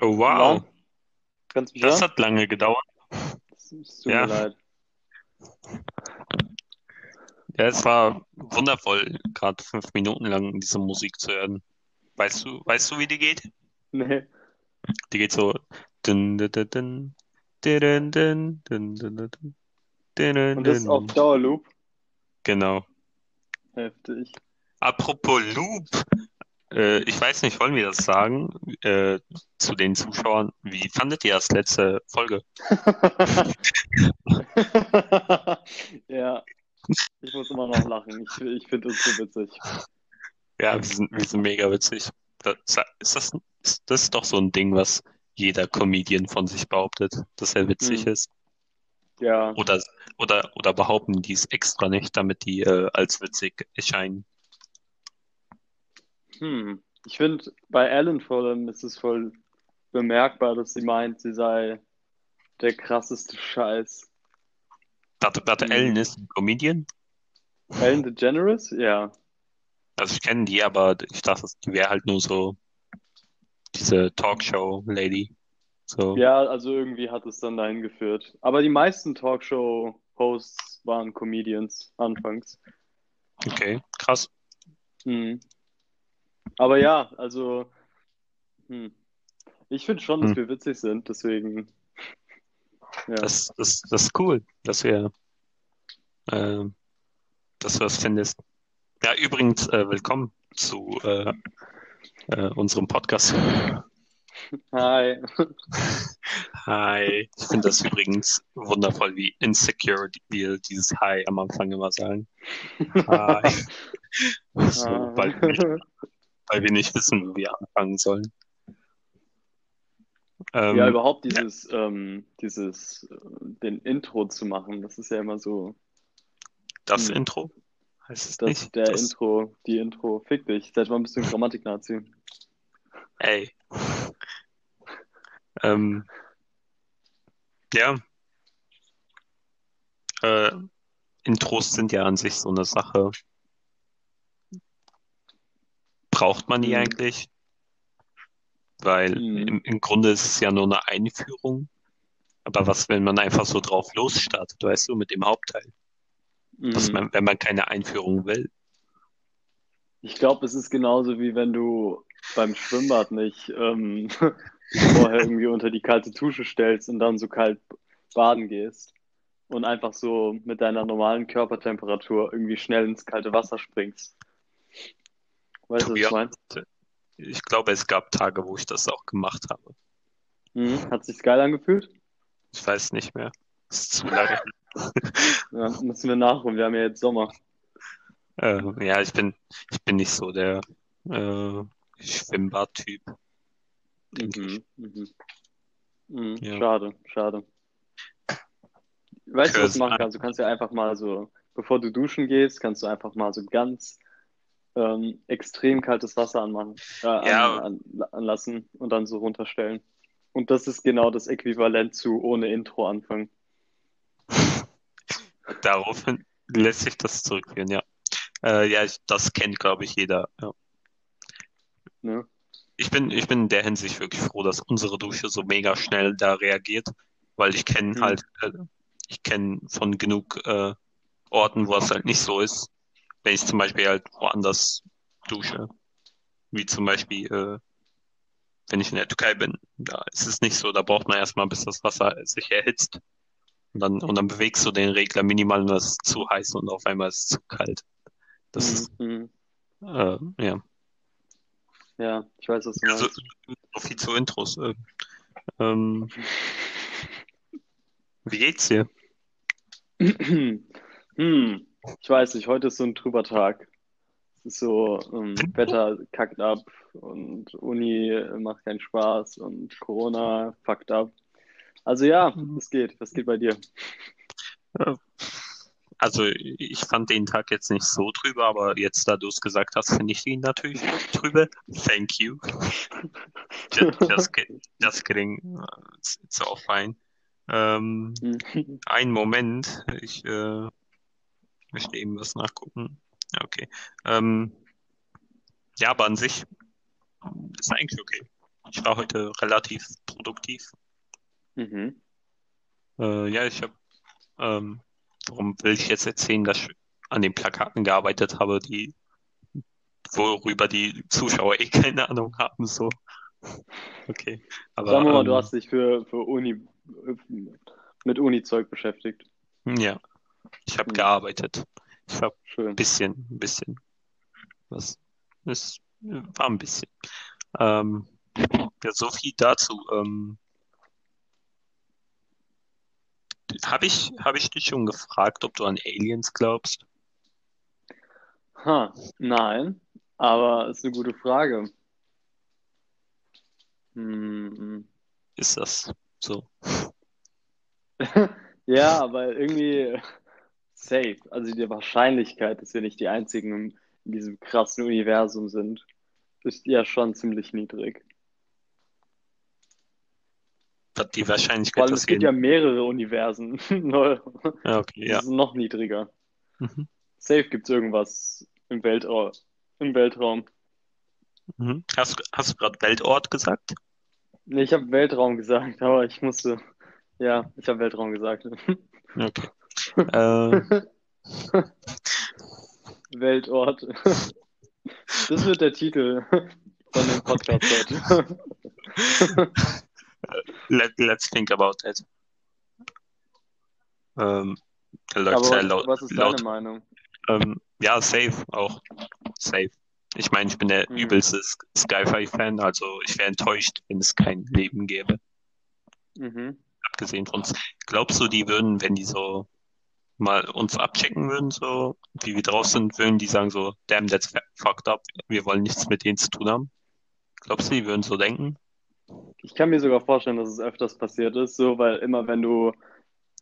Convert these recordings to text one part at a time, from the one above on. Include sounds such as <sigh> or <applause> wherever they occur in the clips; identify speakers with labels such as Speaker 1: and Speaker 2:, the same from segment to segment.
Speaker 1: Oh, wow.
Speaker 2: Ja.
Speaker 1: das hat lange gedauert.
Speaker 2: Es tut
Speaker 1: ja.
Speaker 2: mir leid.
Speaker 1: Ja, es war wundervoll, gerade fünf Minuten lang diese Musik zu hören. Weißt du, weißt du, wie die geht?
Speaker 2: Nee.
Speaker 1: Die geht so.
Speaker 2: Und das ist auf Dauerloop.
Speaker 1: Genau.
Speaker 2: Heftig.
Speaker 1: Apropos Loop, äh, ich weiß nicht, wollen wir das sagen, äh, zu den Zuschauern? Wie fandet ihr das letzte Folge? <laughs>
Speaker 2: Ja. Ich muss immer noch lachen. Ich, ich finde uns so witzig.
Speaker 1: Ja, wir sind, wir sind mega witzig. Das, ist das, ist, das ist doch so ein Ding, was jeder Comedian von sich behauptet, dass er witzig
Speaker 2: Hm.
Speaker 1: ist.
Speaker 2: Ja.
Speaker 1: Oder, oder, oder behaupten die es extra nicht, damit die äh, als witzig erscheinen.
Speaker 2: Hm. Ich finde, bei Ellen vor allem ist es voll bemerkbar, dass sie meint, sie sei der krasseste Scheiß.
Speaker 1: Warte, warte,
Speaker 2: Hm.
Speaker 1: Ellen ist ein Comedian?
Speaker 2: Ellen DeGeneres? Ja.
Speaker 1: Also ich kenne die, aber ich dachte, die wäre halt nur so diese Talkshow-Lady. So.
Speaker 2: Ja, also irgendwie hat es dann dahin geführt. Aber die meisten Talkshow-Hosts waren Comedians anfangs.
Speaker 1: Okay, krass.
Speaker 2: Hm. Aber ja, also, hm. Ich finde schon, dass
Speaker 1: Hm.
Speaker 2: wir witzig sind, deswegen, ja.
Speaker 1: Das, das, das ist cool, dass wir, äh, dass du das findest. Ja, übrigens, äh, willkommen zu äh, äh, unserem Podcast.
Speaker 2: Hi.
Speaker 1: Hi. Ich finde das übrigens wundervoll, wie insecure wir dieses Hi am Anfang immer sagen. Hi. <laughs> So,
Speaker 2: Ah.
Speaker 1: Weil, wir nicht, <laughs> wissen, wo wir anfangen sollen. Ähm,
Speaker 2: Ja, überhaupt dieses, ähm, dieses, äh, den Intro zu machen, das ist ja immer so,
Speaker 1: das
Speaker 2: hm.
Speaker 1: Intro heißt es
Speaker 2: dass
Speaker 1: nicht.
Speaker 2: der
Speaker 1: Das,
Speaker 2: Intro, die Intro, fick dich, seit wann bist du ein Grammatik-Nazi?
Speaker 1: ey. Ähm, ja. Äh, Intros sind ja an sich so eine Sache. Braucht man die
Speaker 2: Hm.
Speaker 1: eigentlich? Weil
Speaker 2: Hm.
Speaker 1: im, im Grunde ist es ja nur eine Einführung. Aber was, wenn man einfach so drauf losstartet, weißt du, mit dem Hauptteil? Was
Speaker 2: Mhm.
Speaker 1: man, wenn man keine Einführung will.
Speaker 2: Ich glaube, es ist genauso wie wenn du beim Schwimmbad nicht ähm, <laughs> vorher irgendwie unter die kalte Dusche stellst und dann so kalt baden gehst und einfach so mit deiner normalen Körpertemperatur irgendwie schnell ins kalte Wasser springst. Weißt du, was ich meine?
Speaker 1: ich glaube, es gab Tage, wo ich das auch gemacht habe.
Speaker 2: Mhm. Hat sich geil angefühlt?
Speaker 1: Ich weiß nicht mehr. Das ist zu lange.
Speaker 2: Ja, müssen wir nachholen. Wir haben ja jetzt Sommer.
Speaker 1: Äh, ja, ich bin, ich bin nicht so der äh, Schwimmbad-Typ.
Speaker 2: Mhm. Mhm. Mhm.
Speaker 1: Ja.
Speaker 2: Schade, schade. Weißt du, was du machen
Speaker 1: an.
Speaker 2: kannst? Du kannst ja einfach mal so, bevor du duschen gehst, kannst du einfach mal so ganz ähm, extrem kaltes Wasser anmachen, äh, an,
Speaker 1: Ja.
Speaker 2: an, anlassen und dann so runterstellen. Und das ist genau das Äquivalent zu ohne Intro anfangen. <laughs>
Speaker 1: Daraufhin lässt sich das zurückführen, ja. Äh, ja, ich, das kennt, glaube ich, jeder. Ja.
Speaker 2: Ne?
Speaker 1: Ich bin, ich bin in der Hinsicht wirklich froh, dass unsere Dusche so mega schnell da reagiert, weil ich kenne
Speaker 2: Mhm.
Speaker 1: halt, äh, ich kenne von genug äh, Orten, wo es halt nicht so ist, wenn ich zum Beispiel halt woanders dusche, wie zum Beispiel, äh, wenn ich in der Türkei bin, da ist es nicht so, da braucht man erstmal, bis das Wasser sich erhitzt. Und dann, und dann bewegst du den Regler minimal und das ist zu heiß und auf einmal ist es zu kalt. Das ist,
Speaker 2: Mhm.
Speaker 1: äh, ja.
Speaker 2: Ja, ich weiß, was du
Speaker 1: Also,
Speaker 2: meinst.
Speaker 1: so viel zu Intros. Äh, ähm, <laughs> wie geht's dir?
Speaker 2: Hm, ich weiß nicht, heute ist so ein trüber Tag. Es ist so, ähm, Wetter kackt ab und Uni macht keinen Spaß und Corona fuckt ab. Also ja, was geht? Was geht bei dir?
Speaker 1: Also, ich fand den Tag jetzt nicht so trübe, aber jetzt, da du es gesagt hast, finde ich ihn natürlich trübe. Thank you. Just kidding. It's, it's all fine. Ähm,
Speaker 2: Hm.
Speaker 1: einen Moment. Ich äh, möchte eben was nachgucken. Ja, Okay. Ähm, ja, aber an sich ist eigentlich okay. ich war heute relativ produktiv.
Speaker 2: Mhm.
Speaker 1: Äh, ja, ich habe, ähm, warum will ich jetzt erzählen, dass ich an den Plakaten gearbeitet habe, die, worüber die Zuschauer eh keine Ahnung haben, so. Okay. Aber,
Speaker 2: Sagen wir mal, du
Speaker 1: ähm,
Speaker 2: hast dich für, für Uni, mit Uni-Zeug beschäftigt.
Speaker 1: ja, ich habe
Speaker 2: Hm.
Speaker 1: gearbeitet. Ich habe ein bisschen, ein bisschen. Was, es war ein bisschen. Ähm, ja, so viel dazu. Ähm, habe ich, habe ich dich schon gefragt, ob du an Aliens glaubst?
Speaker 2: Ha, nein, aber ist eine gute Frage. Hm.
Speaker 1: Ist das so? <laughs>
Speaker 2: Ja, weil irgendwie safe. Also die Wahrscheinlichkeit, dass wir nicht die einzigen in, diesem krassen Universum sind, ist ja schon ziemlich niedrig.
Speaker 1: Die Wahrscheinlichkeit, dass
Speaker 2: es gibt ja mehrere Universen. <laughs>
Speaker 1: Ja, okay, ja.
Speaker 2: Das ist noch niedriger.
Speaker 1: Mhm.
Speaker 2: Safe gibt es irgendwas im Weltraum. Im Weltraum.
Speaker 1: Mhm. Hast, du- hast du gerade Weltort gesagt?
Speaker 2: Nee, ich habe Weltraum gesagt, aber ich musste. Ja, ich habe Weltraum gesagt. <laughs>
Speaker 1: Okay. Äh,
Speaker 2: Weltort. Das wird der Titel von dem Podcast heute.
Speaker 1: let, let's think about that. Ähm, der läuft
Speaker 2: Aber
Speaker 1: sehr
Speaker 2: was,
Speaker 1: laut.
Speaker 2: was ist
Speaker 1: laut.
Speaker 2: deine Meinung?
Speaker 1: Ähm, ja, safe auch. Safe. Ich meine, ich bin der
Speaker 2: Mhm.
Speaker 1: übelste Sk- Sci-Fi-Fan, also ich wäre enttäuscht, wenn es kein Leben gäbe.
Speaker 2: Mhm.
Speaker 1: Abgesehen von uns. Glaubst du, die würden, wenn die so mal uns abchecken würden, so wie wir drauf sind, würden die sagen so, damn, that's fucked up, wir wollen nichts mit denen zu tun haben? Glaubst du, die würden so denken?
Speaker 2: Ich kann mir sogar vorstellen, dass es öfters passiert ist, so, weil immer wenn du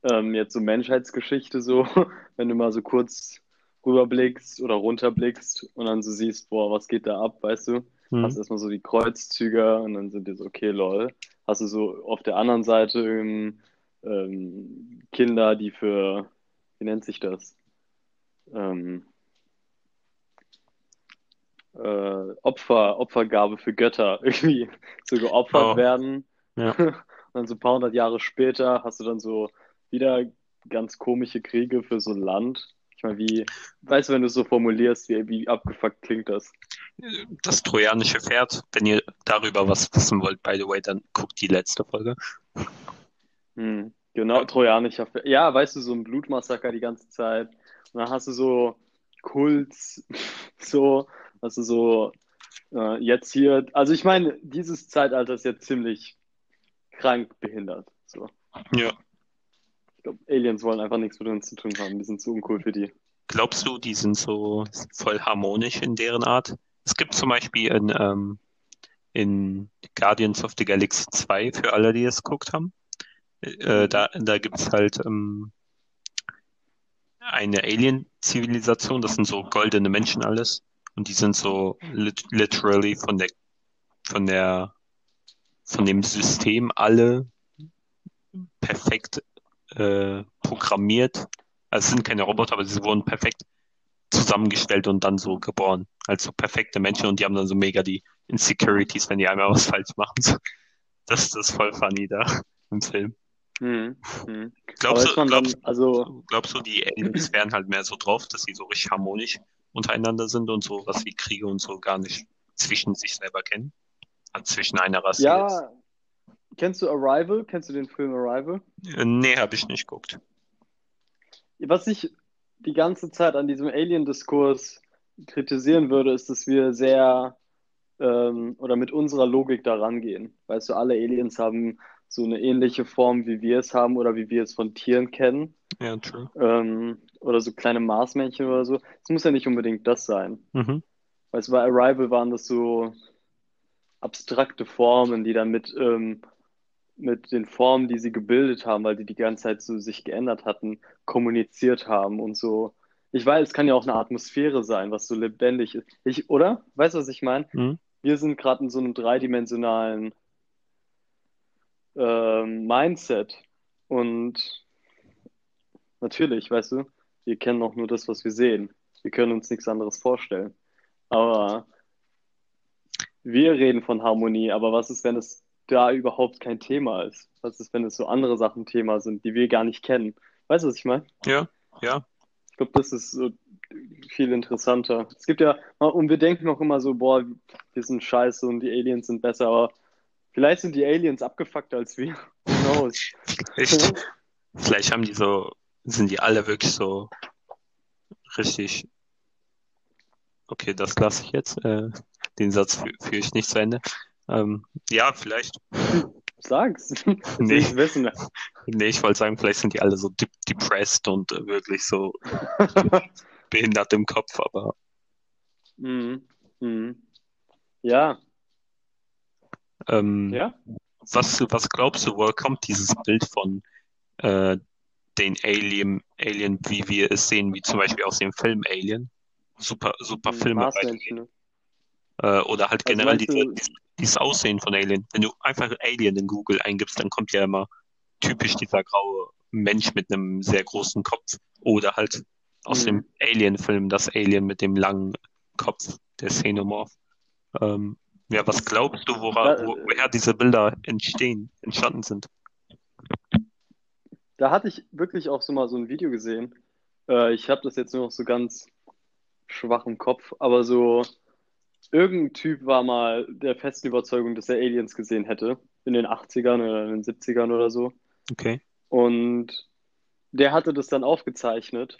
Speaker 2: ähm, jetzt so Menschheitsgeschichte so, <laughs> wenn du mal so kurz rüberblickst oder runterblickst und dann so siehst, boah, was geht da ab, weißt du?
Speaker 1: Hm.
Speaker 2: Hast erstmal so die Kreuzzüge und dann sind die so, okay, lol. Hast du so auf der anderen Seite ähm, ähm, Kinder, die für, wie nennt sich das? Ähm, äh, Opfer, Opfergabe für Götter <laughs> irgendwie so geopfert
Speaker 1: Oh.
Speaker 2: werden.
Speaker 1: Ja. <laughs>
Speaker 2: Und dann so ein paar hundert Jahre später hast du dann so wieder ganz komische Kriege für so ein Land. Ich meine, wie, weißt du, wenn du es so formulierst, wie, wie abgefuckt klingt das?
Speaker 1: Das trojanische Pferd, wenn ihr darüber was wissen wollt, by the way, dann guckt die letzte Folge.
Speaker 2: Hm, genau, trojanischer Pferd. Ja, weißt du, so ein Blutmassaker die ganze Zeit. Und dann hast du so Kults, <laughs> so, hast du so, äh, jetzt hier, also ich meine, dieses Zeitalter ist jetzt ziemlich krank behindert. So.
Speaker 1: Ja.
Speaker 2: Ich glaube, Aliens wollen einfach nichts mit uns zu tun haben. Die sind zu uncool für die.
Speaker 1: Glaubst du, die sind so voll harmonisch in deren Art? Es gibt zum Beispiel in, ähm, in Guardians of the Galaxy 2, für alle, die es geguckt haben, äh, da, da gibt es halt ähm, eine Alien-Zivilisation, das sind so goldene Menschen alles. Und die sind so lit literally von der, von der, von dem System alle perfekt äh, programmiert. Also es sind keine Roboter, aber sie wurden perfekt zusammengestellt und dann so geboren. Also perfekte Menschen und die haben dann so mega die Insecurities, wenn die einmal was falsch machen. <laughs> Das ist voll funny da im Film.
Speaker 2: Hm, hm.
Speaker 1: Glaubst du,
Speaker 2: man dann,
Speaker 1: glaubst,
Speaker 2: also,
Speaker 1: glaubst du, die Aliens wären halt mehr so drauf, dass sie so richtig harmonisch untereinander sind und so was wie Kriege und so gar nicht zwischen sich selber kennen? Also zwischen einer Rasse jetzt.
Speaker 2: ja, kennst du Arrival? Kennst du den Film Arrival?
Speaker 1: Äh, Nee, habe ich nicht geguckt.
Speaker 2: Was ich die ganze Zeit an diesem Alien-Diskurs kritisieren würde, ist, dass wir sehr ähm, oder mit unserer Logik da rangehen. Weißt du, alle Aliens haben so eine ähnliche Form, wie wir es haben oder wie wir es von Tieren kennen.
Speaker 1: Ja, true.
Speaker 2: Ähm, oder so kleine Marsmännchen oder so. Es muss ja nicht unbedingt das sein.
Speaker 1: Mhm.
Speaker 2: Weißt du, bei Arrival waren das so abstrakte Formen, die dann mit, ähm, mit den Formen, die sie gebildet haben, weil die die ganze Zeit so sich geändert hatten, kommuniziert haben und so. Ich weiß, es kann ja auch eine Atmosphäre sein, was so lebendig ist. Ich, oder? Weißt du, was ich meine?
Speaker 1: Mhm.
Speaker 2: Wir sind gerade in so einem dreidimensionalen ähm, Mindset und natürlich, weißt du, wir kennen auch nur das, was wir sehen. Wir können uns nichts anderes vorstellen. Aber wir reden von Harmonie, aber was ist, wenn es da überhaupt kein Thema ist? Was ist, wenn es so andere Sachen Thema sind, die wir gar nicht kennen? Weißt du, was ich meine?
Speaker 1: Ja, ja.
Speaker 2: Ich glaube, das ist so viel interessanter. Es gibt ja, und wir denken auch immer so, boah, wir sind scheiße und die Aliens sind besser, aber vielleicht sind die Aliens abgefuckt als wir. Who knows?
Speaker 1: Vielleicht, vielleicht haben die so, sind die alle wirklich so richtig. Okay, das lasse ich jetzt. Äh, den Satz fü- führe ich nicht zu Ende. Ähm, ja, vielleicht.
Speaker 2: Sag's. <laughs>
Speaker 1: Nee.
Speaker 2: ich wissen.
Speaker 1: Nee, ich wollte sagen, vielleicht sind die alle so de depressed und äh, wirklich so <laughs> behindert im Kopf, aber
Speaker 2: Mhm. Mhm. Ja,
Speaker 1: ähm,
Speaker 2: ja.
Speaker 1: was, was glaubst du, woher kommt dieses Bild von äh, den Alien, Alien, wie wir es sehen, wie zum Beispiel aus dem Film Alien? Super, super Filme, way.
Speaker 2: Marsmenschen. ne?
Speaker 1: Äh, oder halt
Speaker 2: Also
Speaker 1: generell diese, dieses, dieses Aussehen von Alien. Wenn du einfach Alien in Google eingibst, dann kommt ja immer typisch dieser graue Mensch mit einem sehr großen Kopf. Oder halt aus
Speaker 2: Mhm.
Speaker 1: dem Alien-Film, das Alien mit dem langen Kopf, der Xenomorph. Ähm, ja, was glaubst du, wora, wo, woher diese Bilder entstehen, entstanden sind?
Speaker 2: Da hatte ich wirklich auch so mal so ein Video gesehen. Äh, ich habe das jetzt nur noch so ganz schwach im Kopf, aber so irgendein Typ war mal der festen Überzeugung, dass er Aliens gesehen hätte. In den 80ern oder in den 70ern oder so.
Speaker 1: Okay.
Speaker 2: Und der hatte das dann aufgezeichnet.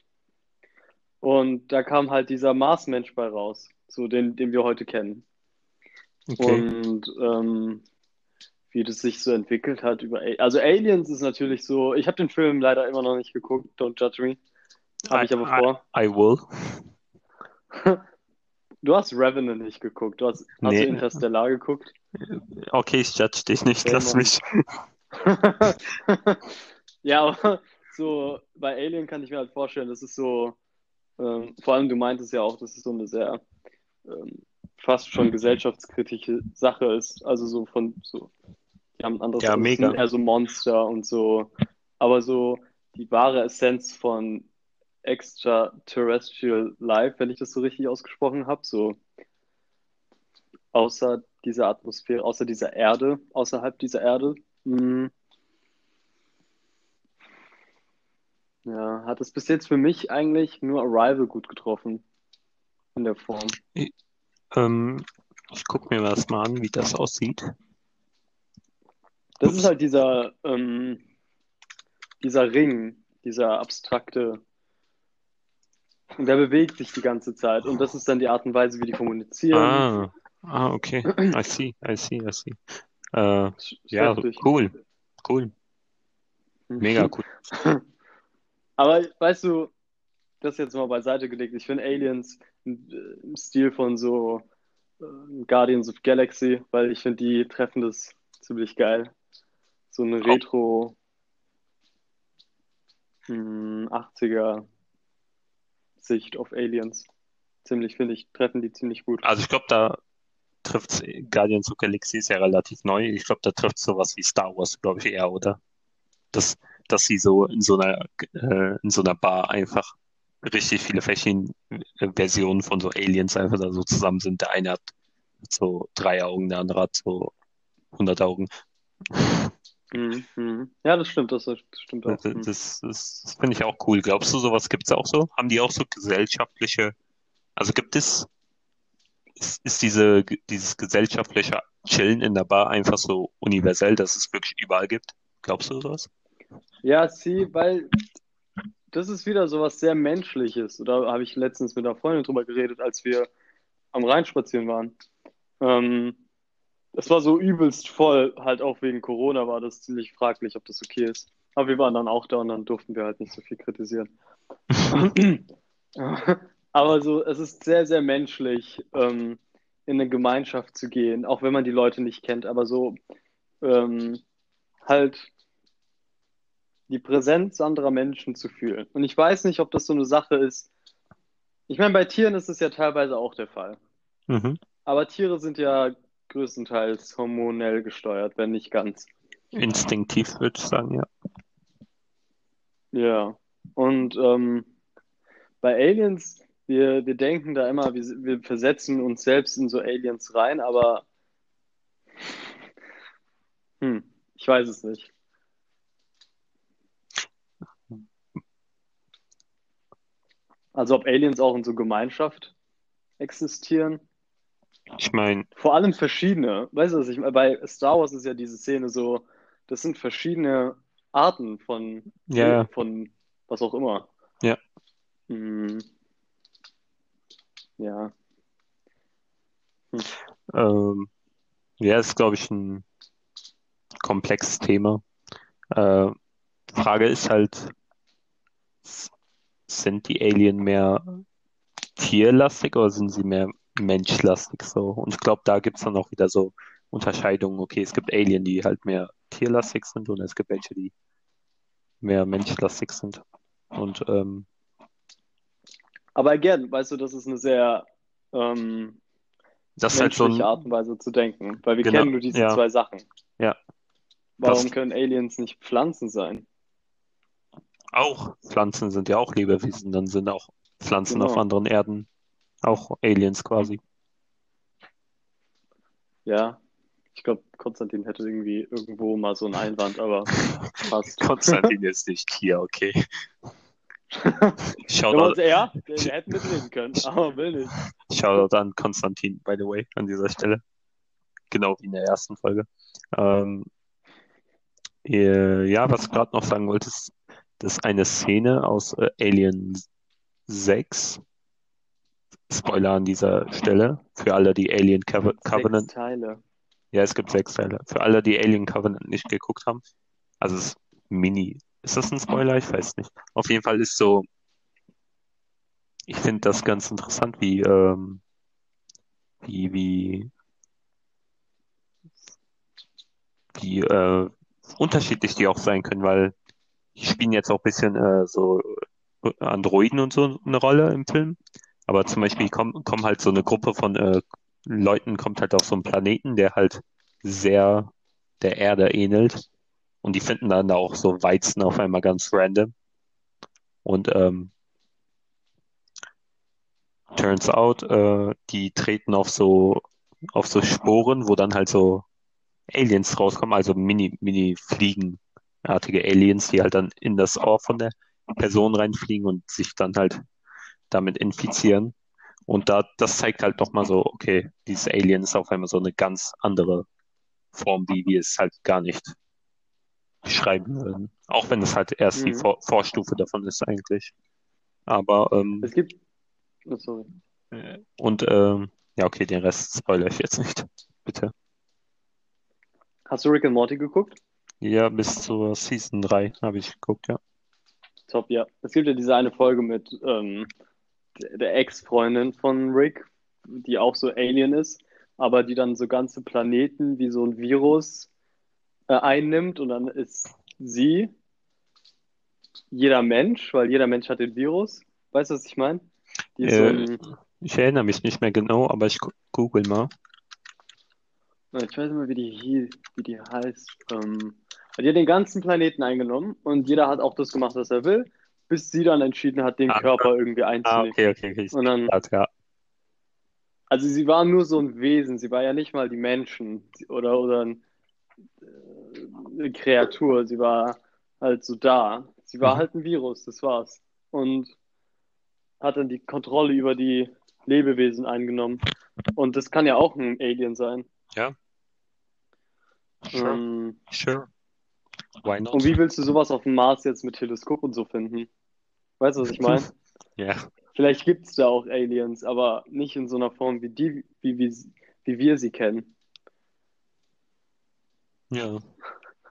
Speaker 2: Und da kam halt dieser Marsmensch bei raus, so den, den wir heute kennen.
Speaker 1: Okay.
Speaker 2: Und ähm, wie das sich so entwickelt hat über A also Aliens ist natürlich so, ich habe den Film leider immer noch nicht geguckt, don't judge me. Habe ich aber
Speaker 1: I,
Speaker 2: vor.
Speaker 1: I, I will. <laughs>
Speaker 2: Du hast Revenant nicht geguckt, du hast, hast
Speaker 1: Nee.
Speaker 2: du Interstellar geguckt?
Speaker 1: Okay, ich judge dich nicht,
Speaker 2: Okay,
Speaker 1: lass
Speaker 2: Mann.
Speaker 1: mich. <laughs>
Speaker 2: Ja, aber so bei Alien kann ich mir halt vorstellen, das ist so, ähm, vor allem du meintest ja auch, dass es so eine sehr ähm, fast schon gesellschaftskritische Sache ist. Also so von so, die haben ein anderes,
Speaker 1: Ja,
Speaker 2: also
Speaker 1: mega.
Speaker 2: sind eher so Monster und so, aber so die wahre Essenz von Extraterrestrial Life, wenn ich das so richtig ausgesprochen habe, so außer dieser Atmosphäre, außer dieser Erde, außerhalb dieser Erde. Mh, ja, hat es bis jetzt für mich eigentlich nur Arrival gut getroffen. In der Form.
Speaker 1: Ähm, ich gucke mir das mal an, wie das aussieht.
Speaker 2: Das
Speaker 1: Ups.
Speaker 2: ist halt dieser, ähm, dieser Ring, dieser abstrakte. Und der bewegt sich die ganze Zeit. Und das ist dann die Art und Weise, wie die kommunizieren.
Speaker 1: Ah, ah, okay. I see, I see, I see. Äh, ja, cool, cool, mega cool. <laughs>
Speaker 2: Aber weißt du, das jetzt mal beiseite gelegt. Ich finde Aliens im, Stil von so äh, Guardians of Galaxy, weil ich finde, die treffen das ziemlich geil. So eine Retro hm, 80er Sicht auf Aliens. Ziemlich, finde ich, treffen die ziemlich gut.
Speaker 1: Also ich glaube, da trifft Guardians of Galaxy ist ja relativ neu. Ich glaube, da trifft sowas wie Star Wars, glaube ich, eher, oder? Dass, dass sie so in so einer, äh, in so einer Bar einfach richtig viele verschiedene äh, Versionen von so Aliens einfach da so zusammen sind. Der eine hat so drei Augen, der andere hat so 100 Augen.
Speaker 2: Mhm, mhm. Ja, das stimmt, das, das stimmt auch.
Speaker 1: Das,
Speaker 2: Mhm.
Speaker 1: das, das, das finde ich auch cool. Glaubst du, sowas gibt es auch so? Haben die auch so gesellschaftliche, also gibt es, ist, ist diese, dieses gesellschaftliche Chillen in der Bar einfach so universell, dass es wirklich überall gibt? Glaubst du sowas?
Speaker 2: Ja, sie, weil das ist wieder so was sehr Menschliches. Oder habe ich letztens mit einer Freundin drüber geredet, als wir am Rhein spazieren waren. Ähm, es war so übelst voll, halt auch wegen Corona war das ziemlich fraglich, ob das okay ist. Aber wir waren dann auch da und dann durften wir halt nicht so viel kritisieren. <laughs> Aber so, es ist sehr, sehr menschlich, ähm, in eine Gemeinschaft zu gehen, auch wenn man die Leute nicht kennt, aber so ähm, halt die Präsenz anderer Menschen zu fühlen. Und ich weiß nicht, ob das so eine Sache ist. Ich meine, bei Tieren ist es ja teilweise auch der Fall.
Speaker 1: Mhm.
Speaker 2: Aber Tiere sind ja größtenteils hormonell gesteuert, wenn nicht ganz.
Speaker 1: Instinktiv würde ich sagen, ja.
Speaker 2: Ja. Und ähm, bei Aliens, wir, wir denken da immer, wir, wir versetzen uns selbst in so Aliens rein, aber Hm, ich weiß es nicht. Also ob Aliens auch in so Gemeinschaft existieren?
Speaker 1: Ich meine,
Speaker 2: Vor allem verschiedene. Weißt du, was ich meine? Bei Star Wars ist ja diese Szene so, das sind verschiedene Arten von,
Speaker 1: ja,
Speaker 2: von was auch immer.
Speaker 1: Ja.
Speaker 2: Hm. Ja.
Speaker 1: ähm, ja, ist, glaube ich, ein komplexes Thema. Äh, Frage ist halt, sind die Alien mehr tierlastig oder sind sie mehr menschlastig so? Und ich glaube, da gibt es dann auch wieder so Unterscheidungen. Okay, es gibt Alien, die halt mehr tierlastig sind und es gibt welche, die mehr menschlastig sind. Und ähm,
Speaker 2: Aber again, weißt du, das ist eine sehr ähm,
Speaker 1: ist halt so
Speaker 2: menschliche
Speaker 1: ein,
Speaker 2: Art und Weise zu denken, weil wir
Speaker 1: Genau,
Speaker 2: kennen nur diese
Speaker 1: ja.
Speaker 2: zwei Sachen.
Speaker 1: Ja.
Speaker 2: Warum
Speaker 1: Das-
Speaker 2: können Aliens nicht Pflanzen sein?
Speaker 1: Auch Pflanzen sind ja auch Lebewesen, dann sind auch Pflanzen
Speaker 2: Genau.
Speaker 1: auf anderen Erden auch Aliens quasi.
Speaker 2: Ja. Ich glaube, Konstantin hätte irgendwie irgendwo mal so einen Einwand, aber <laughs> passt.
Speaker 1: Konstantin ist nicht hier, okay. Shoutout,
Speaker 2: ja, der, der hätte mitreden können, aber will nicht.
Speaker 1: Shoutout an Konstantin, by the way, an dieser Stelle. Genau wie in der ersten Folge. Ähm, äh, ja, was ich gerade noch sagen wollte, ist, dass eine Szene aus äh, Alien 6, Spoiler an dieser Stelle, für alle, die Alien Co Covenant
Speaker 2: Sechs Teile.
Speaker 1: Ja, es gibt sechs Teile. Für alle, die Alien Covenant nicht geguckt haben. Also es ist mini. Ist das ein Spoiler? Ich weiß nicht. Auf jeden Fall ist so. Ich finde das ganz interessant, wie, ähm, wie, wie, wie äh, unterschiedlich die auch sein können, weil spielen jetzt auch ein bisschen äh, so Androiden und so eine Rolle im Film. Aber zum Beispiel kommen, kommen halt so eine Gruppe von äh, Leuten, kommt halt auf so einen Planeten, der halt sehr der Erde ähnelt. Und die finden dann da auch so Weizen auf einmal ganz random. Und ähm, turns out, äh, die treten auf so auf so Sporen, wo dann halt so Aliens rauskommen, also mini mini fliegenartige Aliens, die halt dann in das Ohr von der Person reinfliegen und sich dann halt damit infizieren. Und da, das zeigt halt nochmal so, okay, dieses Alien ist auf einmal so eine ganz andere Form, wie wir es halt gar nicht beschreiben würden. Auch wenn es halt erst die
Speaker 2: Mhm.
Speaker 1: Vor Vorstufe davon ist eigentlich. Aber, ähm,
Speaker 2: Es gibt. Oh, sorry.
Speaker 1: äh, und, ähm, ja, okay, den Rest spoilere ich jetzt nicht. Bitte.
Speaker 2: Hast du Rick and Morty geguckt?
Speaker 1: Ja, bis zur Season 3 habe ich geguckt, ja.
Speaker 2: Top, ja. Es gibt ja diese eine Folge mit ähm, der Ex-Freundin von Rick, die auch so Alien ist, aber die dann so ganze Planeten wie so ein Virus äh, einnimmt und dann ist sie jeder Mensch, weil jeder Mensch hat den Virus. Weißt du, was ich meine? So
Speaker 1: Äh,
Speaker 2: ein,
Speaker 1: Ich erinnere mich nicht mehr genau, aber ich google mal.
Speaker 2: Ich weiß nicht mehr, wie die, hie- wie die heißt. Ähm, die hat den ganzen Planeten eingenommen und jeder hat auch das gemacht, was er will, bis sie dann entschieden hat, den
Speaker 1: Ah,
Speaker 2: Körper irgendwie
Speaker 1: Ah,
Speaker 2: einzunehmen.
Speaker 1: okay, okay, okay. Ich
Speaker 2: Und dann
Speaker 1: ja.
Speaker 2: Also sie war nur so ein Wesen, sie war ja nicht mal die Menschen oder, oder ein, äh, eine Kreatur, sie war halt so da. Sie war
Speaker 1: Mhm.
Speaker 2: halt ein Virus, das war's. Und hat dann die Kontrolle über die Lebewesen eingenommen. Und das kann ja auch ein Alien sein.
Speaker 1: Sure,
Speaker 2: Ähm,
Speaker 1: sure. Why not?
Speaker 2: und wie willst du sowas auf dem Mars jetzt mit Teleskop und so finden? Weißt du, was ich meine? <laughs>
Speaker 1: Ja,
Speaker 2: Vielleicht gibt's da auch Aliens, aber nicht in so einer Form wie die, wie, wie, wie wir sie kennen.
Speaker 1: ja.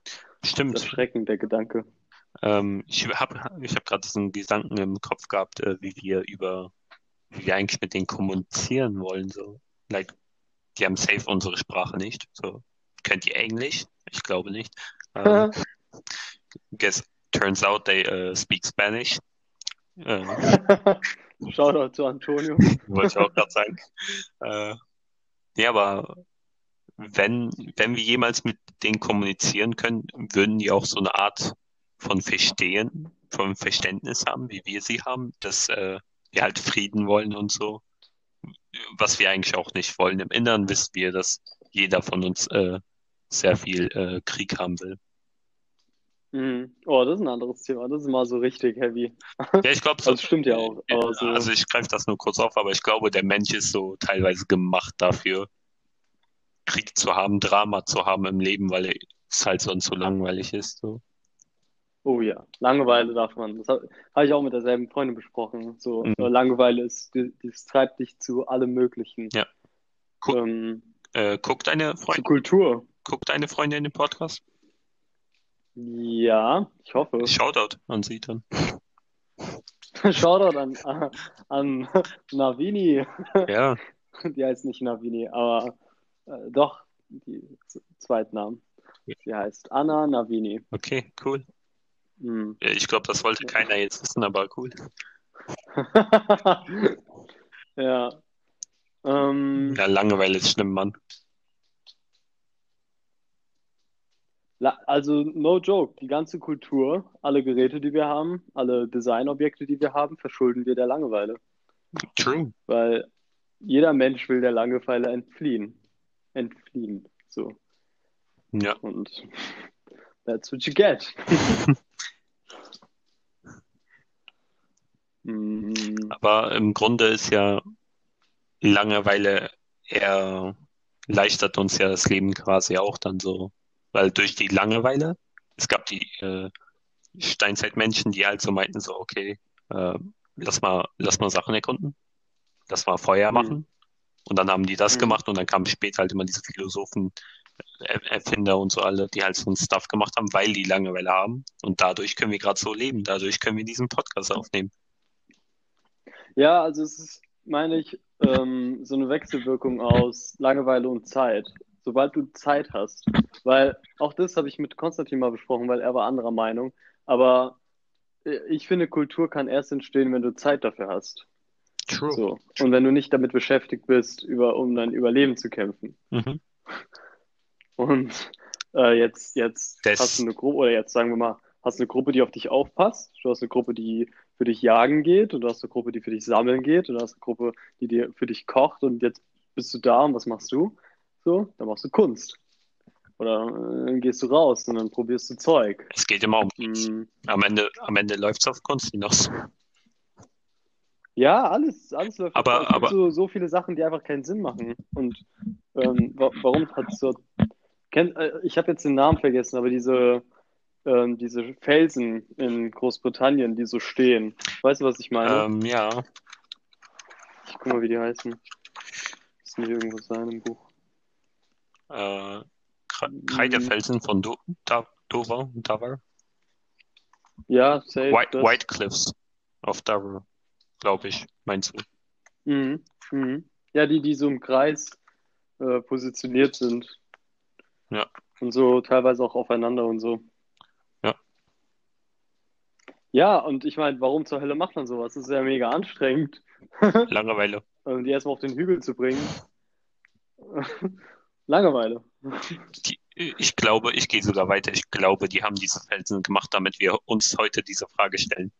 Speaker 2: Das ist
Speaker 1: Stimmt.
Speaker 2: erschreckend, der Gedanke.
Speaker 1: Ähm, ich habe ich hab gerade diesen Gedanken im Kopf gehabt, äh, wie wir über, wie wir eigentlich mit denen kommunizieren wollen. So. Like, die haben safe unsere Sprache nicht. So. Könnt ihr Englisch? Ich glaube nicht. <laughs> Ähm, guess, turns out they uh, speak Spanish. Äh, <laughs>
Speaker 2: Shoutout zu Antonio. <laughs>
Speaker 1: wollte ich auch gerade sagen. Äh, ja, aber wenn, wenn wir jemals mit denen kommunizieren können, würden die auch so eine Art von Verstehen, von Verständnis haben, wie wir sie haben, dass äh, wir halt Frieden wollen und so. Was wir eigentlich auch nicht wollen. Im Inneren wissen wir, dass jeder von uns äh, sehr viel äh, Krieg haben will.
Speaker 2: Mhm. Oh, das ist ein anderes Thema. Das ist mal so richtig heavy.
Speaker 1: Ja, ich glaube <laughs> so.
Speaker 2: Also stimmt ja auch. So,
Speaker 1: Also ich greife das nur kurz auf, aber ich glaube, der Mensch ist so teilweise gemacht dafür, Krieg zu haben, Drama zu haben im Leben, weil es halt sonst so langweilig ist. So.
Speaker 2: Oh ja, Langeweile darf man. Das habe hab ich auch mit derselben Freundin besprochen. So,
Speaker 1: Mhm.
Speaker 2: äh, Langeweile ist, die- das treibt dich zu allem Möglichen.
Speaker 1: Ja. Gu-
Speaker 2: Ähm,
Speaker 1: Äh, guckt eine
Speaker 2: zu
Speaker 1: Freundin,
Speaker 2: Kultur.
Speaker 1: guckt eine Freundin den Podcast?
Speaker 2: Ja, ich hoffe. <laughs>
Speaker 1: Shoutout an sie dann.
Speaker 2: Shoutout an, an, an Navini.
Speaker 1: Ja, <laughs>
Speaker 2: Die heißt nicht Navini, aber äh, doch, die Zweitnamen. Sie heißt Anna Navini.
Speaker 1: okay, cool.
Speaker 2: Hm.
Speaker 1: Ja, Ich glaube, das wollte keiner jetzt wissen, aber cool. <laughs>
Speaker 2: Ja. Ähm,
Speaker 1: Ja, Langeweile ist schlimm, Mann.
Speaker 2: also, no joke, die ganze Kultur, alle Geräte, die wir haben, alle Designobjekte, die wir haben, verschulden wir der Langeweile.
Speaker 1: True.
Speaker 2: Weil jeder Mensch will der Langeweile entfliehen. Entfliehen. So.
Speaker 1: Ja,
Speaker 2: Und that's what you get. <laughs> Mm,
Speaker 1: aber im Grunde ist ja Langeweile eher leichtert uns ja das Leben quasi auch dann so. Weil durch die Langeweile, es gab die äh, Steinzeitmenschen, die halt so meinten, so, okay, äh, lass mal, lass mal Sachen erkunden, lass mal Feuer
Speaker 2: Mhm.
Speaker 1: machen. Und dann haben die das
Speaker 2: Mhm.
Speaker 1: gemacht und dann kamen später halt immer diese Philosophen, Er Erfinder und so alle, die halt so einen Stuff gemacht haben, weil die Langeweile haben. Und dadurch können wir gerade so leben, dadurch können wir diesen Podcast aufnehmen.
Speaker 2: Ja, also es ist, meine ich, ähm, so eine Wechselwirkung aus Langeweile und Zeit. Sobald du Zeit hast, weil auch das habe ich mit Konstantin mal besprochen, weil er war anderer Meinung. Aber äh, ich finde, Kultur kann erst entstehen, wenn du Zeit dafür hast.
Speaker 1: True.
Speaker 2: So. Und wenn du nicht damit beschäftigt bist, über, um dein Überleben zu kämpfen.
Speaker 1: Mhm.
Speaker 2: Und äh, jetzt, jetzt
Speaker 1: Das-
Speaker 2: hast du eine Gruppe, oder jetzt sagen wir mal, hast eine Gruppe, die auf dich aufpasst. Du hast eine Gruppe, die für dich jagen geht und du hast eine Gruppe, die für dich sammeln geht und du hast eine Gruppe, die dir für dich kocht und jetzt bist du da und was machst du? So, dann machst du Kunst. Oder äh, dann gehst du raus und dann probierst du Zeug.
Speaker 1: Es geht immer um Kunst.
Speaker 2: Hm,
Speaker 1: Am Ende, am Ende läuft es auf Kunst hinaus.
Speaker 2: Ja, alles, alles läuft.
Speaker 1: Aber-
Speaker 2: es gibt
Speaker 1: aber-
Speaker 2: so, so viele Sachen, die einfach keinen Sinn machen. Und ähm, wa warum hat so. Kennt, äh, ich habe jetzt den Namen vergessen, aber diese, ähm, diese Felsen in Großbritannien, die so stehen. Weißt du, was ich meine?
Speaker 1: Ähm, ja,
Speaker 2: Ich guck mal, wie die heißen. Müssen die irgendwo sein im Buch.
Speaker 1: äh, Kre- Kreidefelsen von Do da Dover, Dover.
Speaker 2: Ja, safe.
Speaker 1: White. White Cliffs of Dover, glaube ich, meinst du?
Speaker 2: Mhm. Mhm. Ja, die, die so im Kreis äh, positioniert sind.
Speaker 1: Ja.
Speaker 2: Und so teilweise auch aufeinander und so.
Speaker 1: Ja.
Speaker 2: Und ich meine, warum zur Hölle macht man sowas? Das ist ja mega anstrengend, <laughs>
Speaker 1: Langeweile.
Speaker 2: ähm, die erstmal auf den Hügel zu bringen. <laughs> Langeweile.
Speaker 1: Die, ich glaube, ich gehe sogar weiter. Ich glaube, die haben diese Felsen gemacht, damit wir uns heute diese Frage stellen.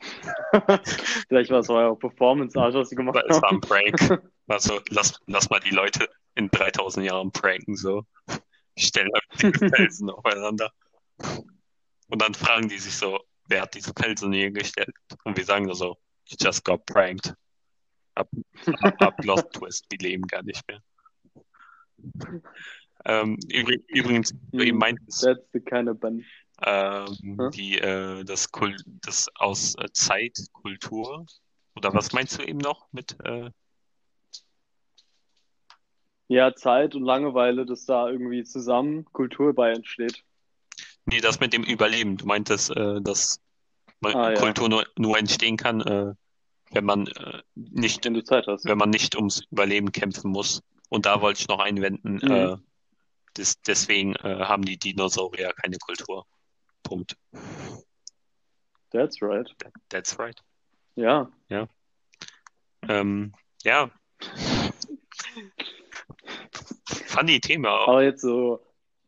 Speaker 1: <laughs>
Speaker 2: Vielleicht war es euer Performance-Arsch, was sie gemacht
Speaker 1: Weil es war
Speaker 2: haben.
Speaker 1: ein Prank. Also, lass, lass mal die Leute in 3000 Jahren pranken, so. Stellen einfach diese Felsen aufeinander. Und dann fragen die sich so, wer hat diese Felsen hier gestellt? Und wir sagen nur so, you just got pranked. Ab, ab, ab Lost Twist, die leben gar nicht mehr. Ähm, übrig, übrigens,
Speaker 2: Hm,
Speaker 1: meintest,
Speaker 2: That's the kind of bun.
Speaker 1: ähm,
Speaker 2: Hä?
Speaker 1: die, äh, das, Kul das aus äh, Zeit, Kultur, oder was meinst du eben noch mit, äh,
Speaker 2: Ja, Zeit und Langeweile, dass da irgendwie zusammen Kultur bei entsteht.
Speaker 1: Nee, das mit dem Überleben. Du meintest, äh, dass
Speaker 2: Ah, ja.
Speaker 1: Kultur nur, nur entstehen kann, äh, wenn man äh, nicht,
Speaker 2: Wenn
Speaker 1: wenn man nicht ums Überleben kämpfen muss. Und da wollte ich noch einwenden,
Speaker 2: Mhm.
Speaker 1: äh, des, deswegen äh, haben die Dinosaurier keine Kultur. Punkt.
Speaker 2: That's right.
Speaker 1: That's right.
Speaker 2: Ja.
Speaker 1: Ähm, ja. Funny Thema.
Speaker 2: Aber jetzt so,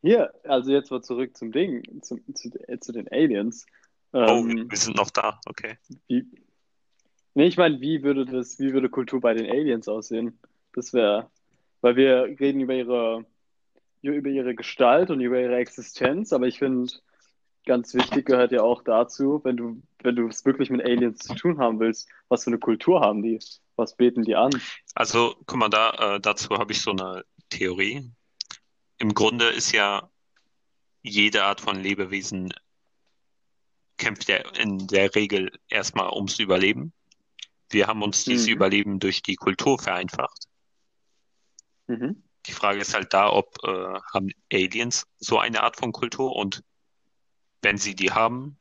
Speaker 2: hier, also jetzt mal zurück zum Ding, zum, zu, äh, zu den Aliens.
Speaker 1: Oh,
Speaker 2: Ähm,
Speaker 1: wir sind noch da. Okay.
Speaker 2: wie, nee, ich meine, wie würde das, wie würde Kultur bei den Aliens aussehen? Das wäre, weil wir reden über ihre, über ihre Gestalt und über ihre Existenz, aber ich finde, ganz wichtig gehört ja auch dazu, wenn du, wenn du es wirklich mit Aliens zu tun haben willst, was für eine Kultur haben die? Was beten die an?
Speaker 1: Also, guck mal, da, äh, dazu habe ich so eine Theorie. Im Grunde ist ja jede Art von Lebewesen kämpft ja in der Regel erstmal ums Überleben. Wir haben uns dieses
Speaker 2: Mhm.
Speaker 1: Überleben durch die Kultur vereinfacht.
Speaker 2: Mhm.
Speaker 1: Die Frage ist halt da, ob äh, haben Aliens so eine Art von Kultur und wenn sie die haben,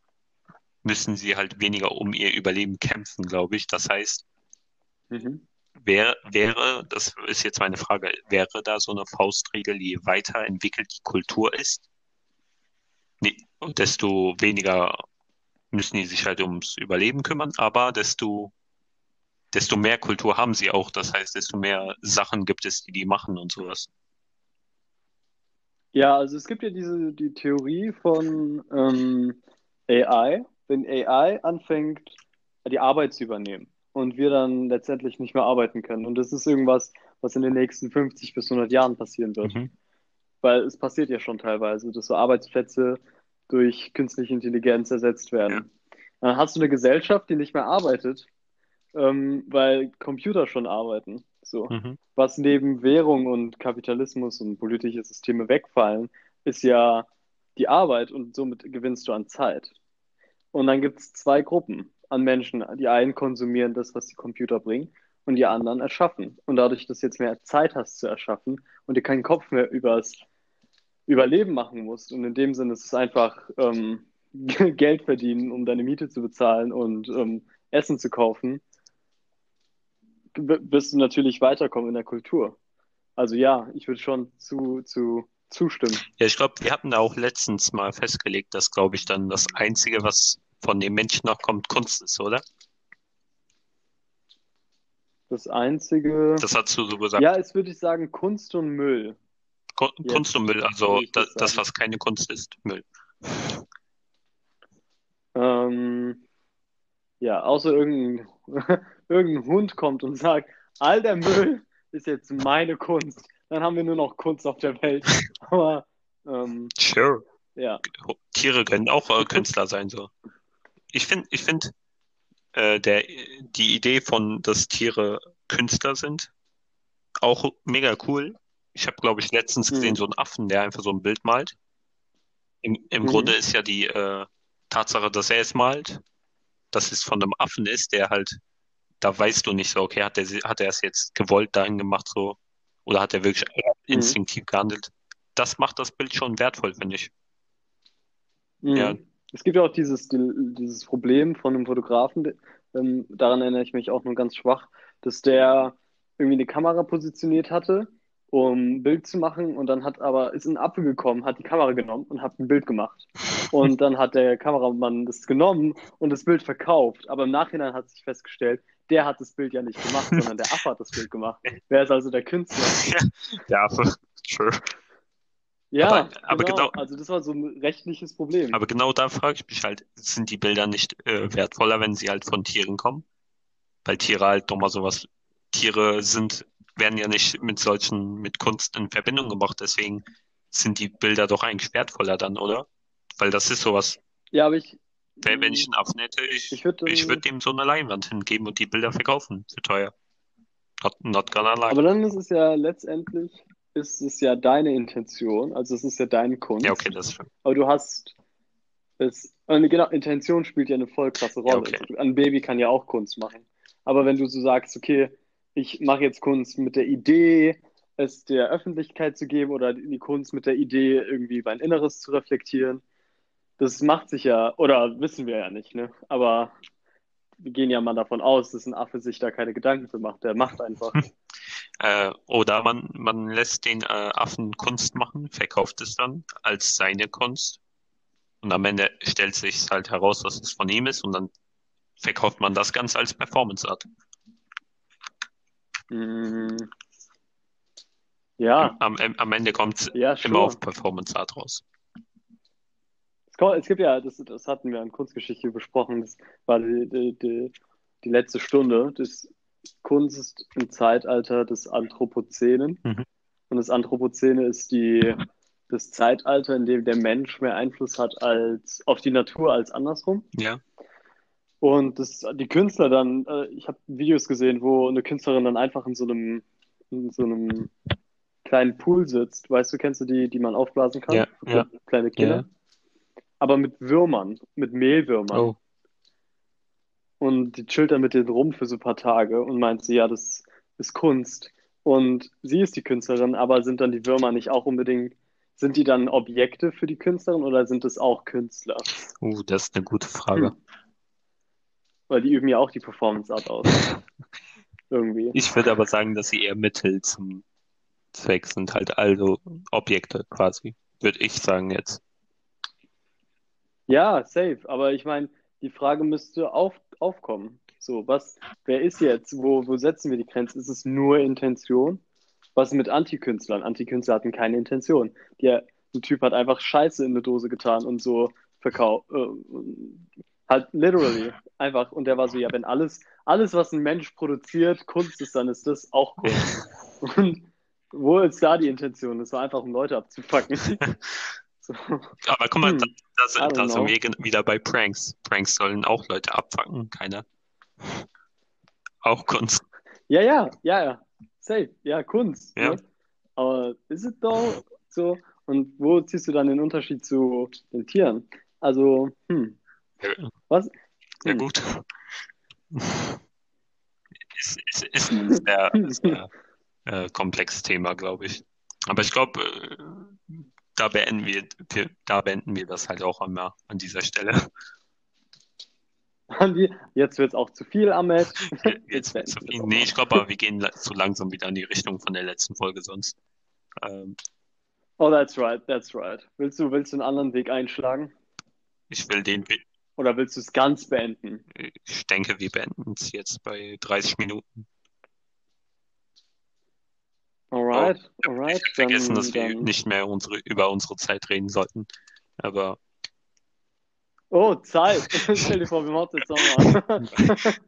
Speaker 1: müssen sie halt weniger um ihr Überleben kämpfen, glaube ich. Das heißt,
Speaker 2: Mhm.
Speaker 1: Wär, wäre, das ist jetzt meine Frage, wäre da so eine Faustregel, je weiter entwickelt die Kultur ist, nee, desto weniger müssen die sich halt ums Überleben kümmern, aber desto, desto mehr Kultur haben sie auch. Das heißt, desto mehr Sachen gibt es, die die machen und sowas.
Speaker 2: Ja, also es gibt ja diese die Theorie von ähm, AI, wenn AI anfängt, die Arbeit zu übernehmen und wir dann letztendlich nicht mehr arbeiten können. Und das ist irgendwas, was in den nächsten 50 bis 100 Jahren passieren wird.
Speaker 1: Mhm.
Speaker 2: Weil es passiert ja schon teilweise, dass so Arbeitsplätze durch künstliche Intelligenz ersetzt werden. Dann hast du eine Gesellschaft, die nicht mehr arbeitet, ähm, weil Computer schon arbeiten. So.
Speaker 1: Mhm.
Speaker 2: Was neben Währung und Kapitalismus und politische Systeme wegfallen, ist ja die Arbeit und somit gewinnst du an Zeit. Und dann gibt es zwei Gruppen an Menschen. Die einen konsumieren das, was die Computer bringen, und die anderen erschaffen. Und dadurch, dass du jetzt mehr Zeit hast zu erschaffen und dir keinen Kopf mehr übers Überleben machen musst, und in dem Sinne ist es einfach ähm, <laughs> Geld verdienen, um deine Miete zu bezahlen und ähm, Essen zu kaufen, wirst du natürlich weiterkommen in der Kultur. Also ja, ich würde schon zu, zu zustimmen.
Speaker 1: Ja, ich glaube, wir hatten da auch letztens mal festgelegt, dass, glaube ich, dann das Einzige, was von den Menschen noch kommt, Kunst ist, oder?
Speaker 2: Das Einzige.
Speaker 1: Das hast du so gesagt.
Speaker 2: Ja, es würde ich sagen, Kunst und Müll.
Speaker 1: Kun-
Speaker 2: Jetzt
Speaker 1: Kunst und Müll, also
Speaker 2: das
Speaker 1: das, was keine Kunst ist, Müll.
Speaker 2: Ähm, ja, außer irgendein, <laughs> irgendein Hund kommt und sagt, all der Müll ist jetzt meine Kunst. Dann haben wir nur noch Kunst auf der Welt. <laughs> Aber ähm,
Speaker 1: Sure.
Speaker 2: ja,
Speaker 1: Tiere können auch äh, Künstler sein, so. Ich finde, ich finde, äh, der, die Idee von, dass Tiere Künstler sind, auch mega cool. Ich habe, glaube ich, letztens
Speaker 2: Mhm.
Speaker 1: gesehen, so einen Affen, der einfach so ein Bild malt. Im, im
Speaker 2: Mhm.
Speaker 1: Grunde ist ja die äh, Tatsache, dass er es malt, dass es von einem Affen ist, der halt, da weißt du nicht so, okay, hat er, hat er es jetzt gewollt dahin gemacht, so, oder hat er wirklich
Speaker 2: Mhm.
Speaker 1: instinktiv gehandelt? Das macht das Bild schon wertvoll, finde ich.
Speaker 2: Mhm.
Speaker 1: Ja.
Speaker 2: Es gibt ja auch dieses, die, dieses Problem von einem Fotografen, ähm, daran erinnere ich mich auch nur ganz schwach, dass der irgendwie eine Kamera positioniert hatte, um ein Bild zu machen und dann hat aber, ist ein Affe gekommen, hat die Kamera genommen und hat ein Bild gemacht. Und dann hat der Kameramann das genommen und das Bild verkauft. Aber im Nachhinein hat sich festgestellt, der hat das Bild ja nicht gemacht, sondern der Affe hat das Bild gemacht. Wer ist also der Künstler? <laughs>
Speaker 1: Der Affe. Sure.
Speaker 2: Ja,
Speaker 1: Aber- aber
Speaker 2: genau.
Speaker 1: genau-
Speaker 2: Also das war so ein rechtliches Problem.
Speaker 1: Aber genau da frage ich mich halt, sind die Bilder nicht äh, wertvoller, wenn sie halt von Tieren kommen? Weil Tiere halt doch mal sowas, Tiere sind, werden ja nicht mit solchen, mit Kunst in Verbindung gebracht, deswegen sind die Bilder doch eigentlich wertvoller dann, oder? Weil das ist sowas,
Speaker 2: Ja, aber ich,
Speaker 1: wenn, wenn ich einen Affen hätte, ich,
Speaker 2: Ich würde
Speaker 1: ich würde dem so eine Leinwand hingeben und die Bilder verkaufen für teuer. Not, not gonna lie.
Speaker 2: Aber dann ist es ja letztendlich, ist es ja deine Intention, also es ist ja deine Kunst.
Speaker 1: Ja, okay, das ist
Speaker 2: Aber du hast es, genau, Intention spielt ja eine voll krasse Rolle.
Speaker 1: Ja, okay.
Speaker 2: Also Ein Baby kann ja auch Kunst machen. Aber wenn du so sagst, okay, ich mache jetzt Kunst mit der Idee, es der Öffentlichkeit zu geben oder die Kunst mit der Idee, irgendwie mein Inneres zu reflektieren, das macht sich ja, oder wissen wir ja nicht, ne? Aber wir gehen ja mal davon aus, dass ein Affe sich da keine Gedanken für macht. Der macht einfach. <laughs>
Speaker 1: Äh, oder man, man lässt den äh, Affen Kunst machen, verkauft es dann als seine Kunst. Und am Ende stellt sich halt heraus, dass es von ihm ist und dann verkauft man das Ganze als Performance Art.
Speaker 2: Mm. Ja,
Speaker 1: Am, am, am Ende kommt es
Speaker 2: ja,
Speaker 1: immer auf Performance Art raus.
Speaker 2: Es gibt ja, das, das hatten wir in Kunstgeschichte besprochen, das war die, die, die, die letzte Stunde, das Kunst im Zeitalter des Anthropozänen.
Speaker 1: Mhm.
Speaker 2: Und das Anthropozäne ist die, das Zeitalter, in dem der Mensch mehr Einfluss hat als auf die Natur als andersrum.
Speaker 1: Ja.
Speaker 2: Und das, die Künstler dann, äh, ich habe Videos gesehen, wo eine Künstlerin dann einfach in so einem, in so einem kleinen Pool sitzt. Weißt du, kennst du die, die man aufblasen kann?
Speaker 1: Ja,
Speaker 2: Für
Speaker 1: ja.
Speaker 2: Kleine Kinder. Aber mit Würmern, mit Mehlwürmern.
Speaker 1: Oh.
Speaker 2: Und die chillt dann mit denen rum für so ein paar Tage und meint sie, ja, das ist Kunst. Und sie ist die Künstlerin, aber sind dann die Würmer nicht auch unbedingt, sind die dann Objekte für die Künstlerin oder sind es auch Künstler?
Speaker 1: Uh, das ist eine gute Frage.
Speaker 2: Hm. Weil die üben ja auch die Performance Art aus. <laughs> Irgendwie.
Speaker 1: Ich würde aber sagen, dass sie eher Mittel zum Zweck sind, halt also Objekte quasi, würde ich sagen jetzt.
Speaker 2: Ja, safe. Aber ich meine, die Frage müsste auf, aufkommen. So, was, wer ist jetzt? Wo, wo setzen wir die Grenze? Ist es nur Intention? Was mit Antikünstlern? Antikünstler hatten keine Intention. Der, ein Typ hat einfach Scheiße in eine Dose getan und so verkauft. Äh, halt literally. Einfach. Und der war so, ja, wenn alles, alles, was ein Mensch produziert, Kunst ist, dann ist das auch Kunst. <laughs> Und wo ist da die Intention? Das war einfach, um Leute abzufacken. <laughs> So.
Speaker 1: Aber guck mal,
Speaker 2: Hm,
Speaker 1: da, da, da sind wir wieder bei Pranks. Pranks sollen auch Leute abfangen, keiner. Auch Kunst.
Speaker 2: Ja, ja, ja, ja. Safe. Ja, Kunst.
Speaker 1: Ja.
Speaker 2: Ne? Aber ist es doch so? Und wo ziehst du dann den Unterschied zu den Tieren? Also, hm,
Speaker 1: Ja,
Speaker 2: was?
Speaker 1: ja
Speaker 2: Hm.
Speaker 1: gut. Ist, ist, ist ein <laughs> sehr, sehr äh, komplexes Thema, glaube ich. Aber ich glaube, äh, da beenden wir, da beenden wir das halt auch einmal an dieser Stelle.
Speaker 2: Jetzt wird es auch zu viel, Ahmed. <laughs>
Speaker 1: Jetzt wird zu viel. Nee, ich glaube aber, wir gehen zu langsam wieder in die Richtung von der letzten Folge sonst. Ähm,
Speaker 2: Oh, that's right, that's right. Willst du, willst du einen anderen Weg einschlagen?
Speaker 1: ich will den,
Speaker 2: Oder willst du es ganz beenden?
Speaker 1: ich denke, wir beenden es jetzt bei 30 Minuten.
Speaker 2: Alright,
Speaker 1: Ich
Speaker 2: alright.
Speaker 1: hab vergessen, dass wir
Speaker 2: dann.
Speaker 1: nicht mehr unsere, über unsere Zeit reden sollten. Aber
Speaker 2: Oh, Zeit. <laughs> Stell dir vor, wir machen jetzt nochmal.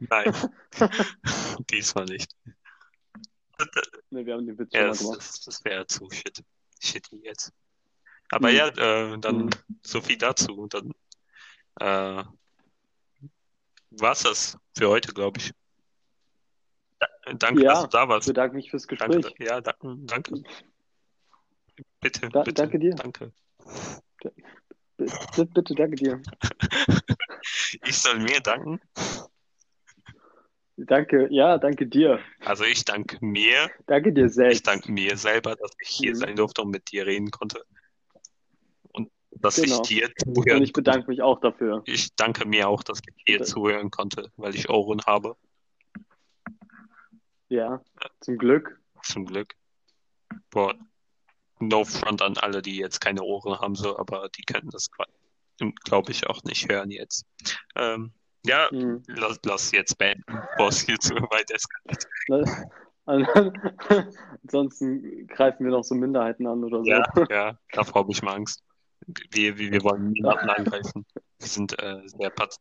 Speaker 2: <laughs>
Speaker 1: nein, <laughs> diesmal nicht.
Speaker 2: Ne, wir haben den Witz
Speaker 1: Ja,
Speaker 2: schon mal
Speaker 1: das,
Speaker 2: gemacht.
Speaker 1: das, das wäre zu shit, shitty jetzt. Aber
Speaker 2: Hm.
Speaker 1: ja, äh, dann
Speaker 2: Hm.
Speaker 1: so viel dazu. Dann äh, war's das für heute, glaube ich. Da, danke,
Speaker 2: Ja,
Speaker 1: dass du da
Speaker 2: Ich
Speaker 1: warst.
Speaker 2: bedanke mich fürs
Speaker 1: Danke,
Speaker 2: Gespräch.
Speaker 1: ja, danke, danke. Bitte,
Speaker 2: Da-
Speaker 1: bitte,
Speaker 2: danke dir.
Speaker 1: danke.
Speaker 2: Bitte, bitte, danke dir. <laughs>
Speaker 1: Ich soll mir danken.
Speaker 2: Danke, ja, danke dir.
Speaker 1: Also ich danke mir.
Speaker 2: Danke dir
Speaker 1: Ich
Speaker 2: selbst.
Speaker 1: danke mir selber, dass ich hier
Speaker 2: Mhm.
Speaker 1: sein durfte und mit dir reden konnte. Und dass
Speaker 2: Genau.
Speaker 1: ich dir
Speaker 2: Und
Speaker 1: zuhören
Speaker 2: ich bedanke mich auch dafür.
Speaker 1: Ich danke mir auch, dass ich dir zuhören konnte, weil ich Ohren habe,
Speaker 2: Ja, zum Glück.
Speaker 1: zum Glück. Boah, no front an alle, die jetzt keine Ohren haben, so, aber die könnten das, glaube ich, auch nicht hören jetzt. Ähm, ja,
Speaker 2: Hm.
Speaker 1: lass, lass jetzt beenden, es hier zu weit eskaliert. <laughs>
Speaker 2: Ansonsten greifen wir noch so Minderheiten an oder so.
Speaker 1: Ja, ja, davor habe ich mal Angst. Wir, wir, wir wollen niemanden angreifen. Wir sind äh, sehr paz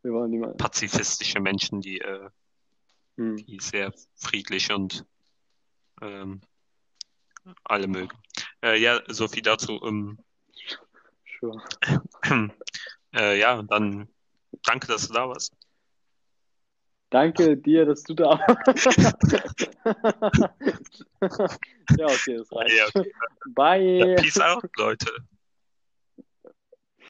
Speaker 1: pazifistische Menschen, die, äh,
Speaker 2: Hm.
Speaker 1: die sehr friedlich und ähm, alle mögen. Äh, ja, so viel dazu. Ähm,
Speaker 2: Sure. <clears throat>
Speaker 1: äh, ja, dann danke, dass du da warst.
Speaker 2: Danke dir, dass du da warst. <laughs> <laughs> ja, okay, das reicht.
Speaker 1: Ja, okay.
Speaker 2: Bye.
Speaker 1: Peace out, Leute.